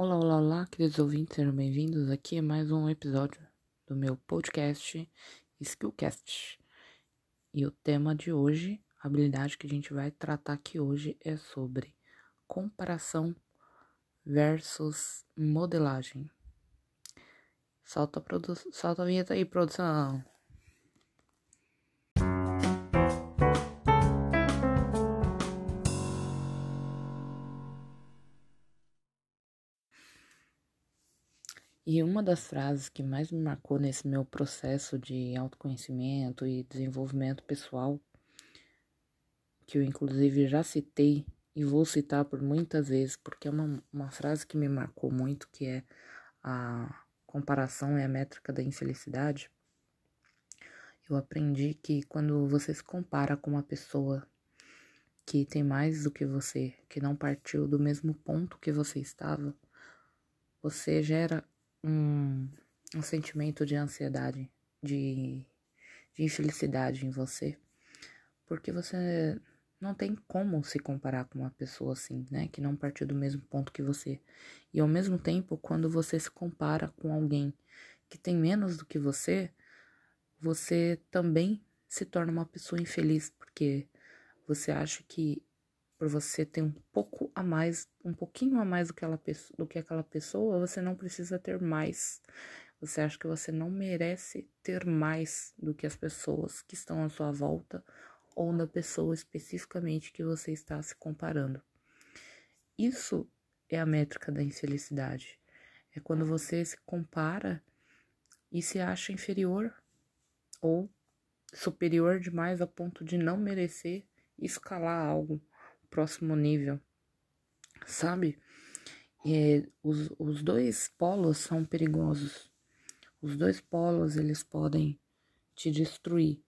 Olá, olá, olá, queridos ouvintes, sejam bem-vindos. Aqui é mais um episódio do meu podcast Skillcast. E o tema de hoje, a habilidade que a gente vai tratar aqui hoje é sobre comparação versus modelagem. Solta a, produ... Solta a vinheta aí, produção. E uma das frases que mais me marcou nesse meu processo de autoconhecimento e desenvolvimento pessoal, que eu inclusive já citei e vou citar por muitas vezes, porque é uma, uma frase que me marcou muito, que é a comparação é a métrica da infelicidade. Eu aprendi que quando você se compara com uma pessoa que tem mais do que você, que não partiu do mesmo ponto que você estava, você gera um, um sentimento de ansiedade, de, de infelicidade em você, porque você não tem como se comparar com uma pessoa assim, né, que não partiu do mesmo ponto que você. E ao mesmo tempo, quando você se compara com alguém que tem menos do que você, você também se torna uma pessoa infeliz, porque você acha que por você ter um pouco a mais, um pouquinho a mais do que, ela, do que aquela pessoa, você não precisa ter mais. Você acha que você não merece ter mais do que as pessoas que estão à sua volta ou da pessoa especificamente que você está se comparando. Isso é a métrica da infelicidade. É quando você se compara e se acha inferior ou superior demais a ponto de não merecer escalar algo próximo nível, sabe? E os, os dois polos são perigosos. Os dois polos eles podem te destruir.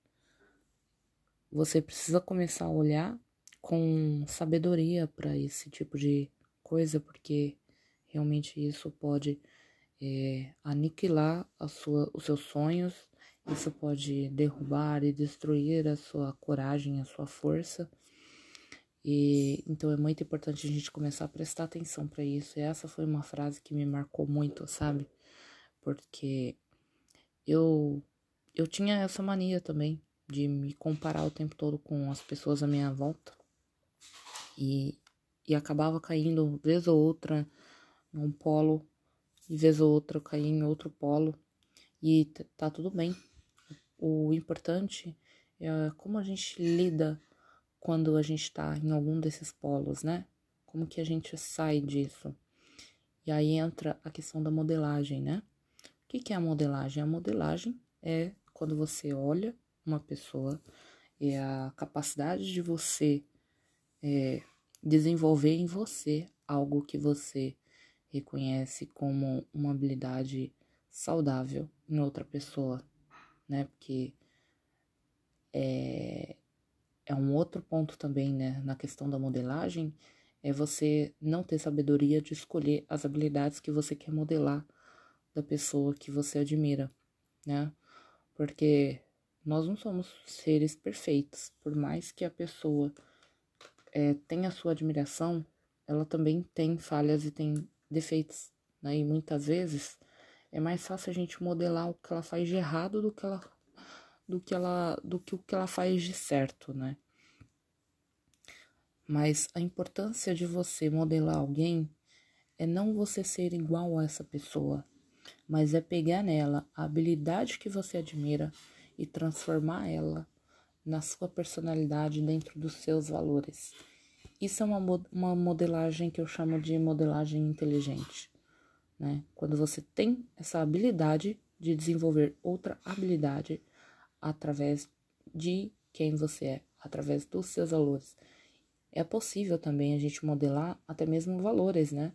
Você precisa começar a olhar com sabedoria para esse tipo de coisa, porque realmente isso pode é, aniquilar a sua, os seus sonhos, isso pode derrubar e destruir a sua coragem, a sua força. E então é muito importante a gente começar a prestar atenção para isso. E essa foi uma frase que me marcou muito, sabe? Porque eu eu tinha essa mania também de me comparar o tempo todo com as pessoas à minha volta. E e acabava caindo vez ou outra num polo e vez ou outra cair em outro polo. E tá tudo bem. O importante é como a gente lida quando a gente está em algum desses polos, né? Como que a gente sai disso? E aí entra a questão da modelagem, né? O que, que é a modelagem? A modelagem é quando você olha uma pessoa, é a capacidade de você é, desenvolver em você algo que você reconhece como uma habilidade saudável em outra pessoa, né? Porque é, é um outro ponto também, né, na questão da modelagem, é você não ter sabedoria de escolher as habilidades que você quer modelar da pessoa que você admira, né? Porque nós não somos seres perfeitos, por mais que a pessoa é, tenha sua admiração, ela também tem falhas e tem defeitos, né? E muitas vezes é mais fácil a gente modelar o que ela faz de errado do que ela do que ela do que o que ela faz de certo, né? Mas a importância de você modelar alguém é não você ser igual a essa pessoa, mas é pegar nela a habilidade que você admira e transformar ela na sua personalidade dentro dos seus valores. Isso é uma, uma modelagem que eu chamo de modelagem inteligente, né? Quando você tem essa habilidade de desenvolver outra habilidade através de quem você é, através dos seus valores. É possível também a gente modelar até mesmo valores, né?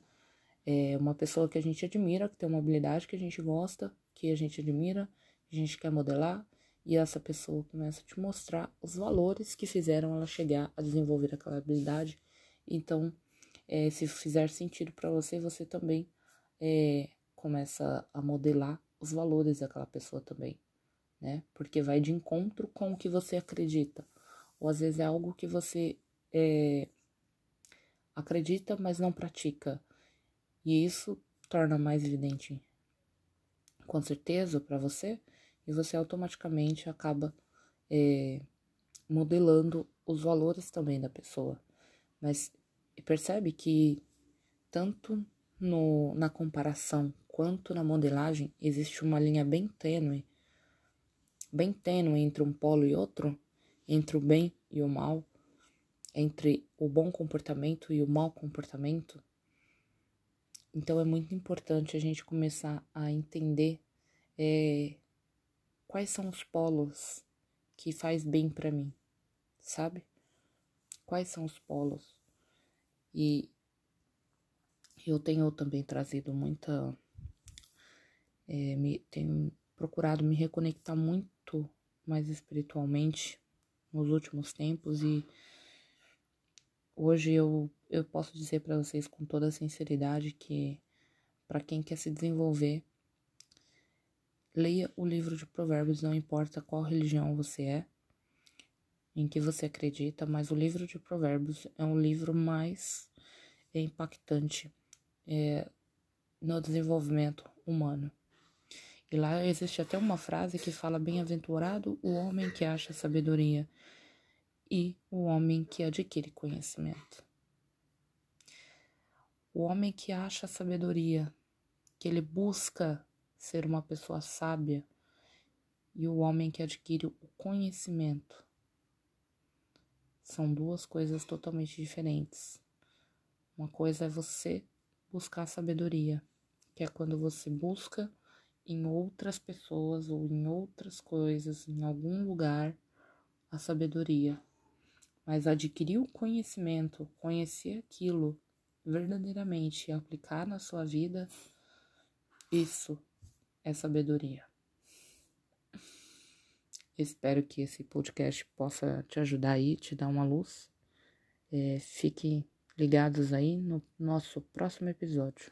É uma pessoa que a gente admira, que tem uma habilidade que a gente gosta, que a gente admira, a gente quer modelar, e essa pessoa começa a te mostrar os valores que fizeram ela chegar a desenvolver aquela habilidade. Então, é, se fizer sentido para você, você também é, começa a modelar os valores daquela pessoa também né? Porque vai de encontro com o que você acredita. Ou às vezes é algo que você é, acredita, mas não pratica. E isso torna mais evidente com certeza para você e você automaticamente acaba é, modelando os valores também da pessoa. Mas percebe que tanto no, na comparação quanto na modelagem existe uma linha bem tênue, bem tênue entre um polo e outro, entre o bem e o mal, entre o bom comportamento e o mau comportamento. Então é muito importante a gente começar a entender é, quais são os polos que faz bem para mim, sabe? Quais são os polos? E eu tenho também trazido muita. É, me, tenho procurado me reconectar muito mais espiritualmente nos últimos tempos e hoje eu, eu posso dizer para vocês com toda sinceridade que para quem quer se desenvolver Leia o livro de Provérbios, não importa qual religião você é, em que você acredita, mas o livro de Provérbios é um livro mais impactante é, no desenvolvimento humano. E lá existe até uma frase que fala: Bem-aventurado o homem que acha sabedoria e o homem que adquire conhecimento. O homem que acha sabedoria, que ele busca ser uma pessoa sábia e o homem que adquire o conhecimento. São duas coisas totalmente diferentes. Uma coisa é você buscar sabedoria, que é quando você busca em outras pessoas ou em outras coisas, em algum lugar, a sabedoria. Mas adquirir o conhecimento, conhecer aquilo verdadeiramente e aplicar na sua vida, isso é sabedoria. Espero que esse podcast possa te ajudar aí, te dar uma luz. É, fiquem ligados aí no nosso próximo episódio.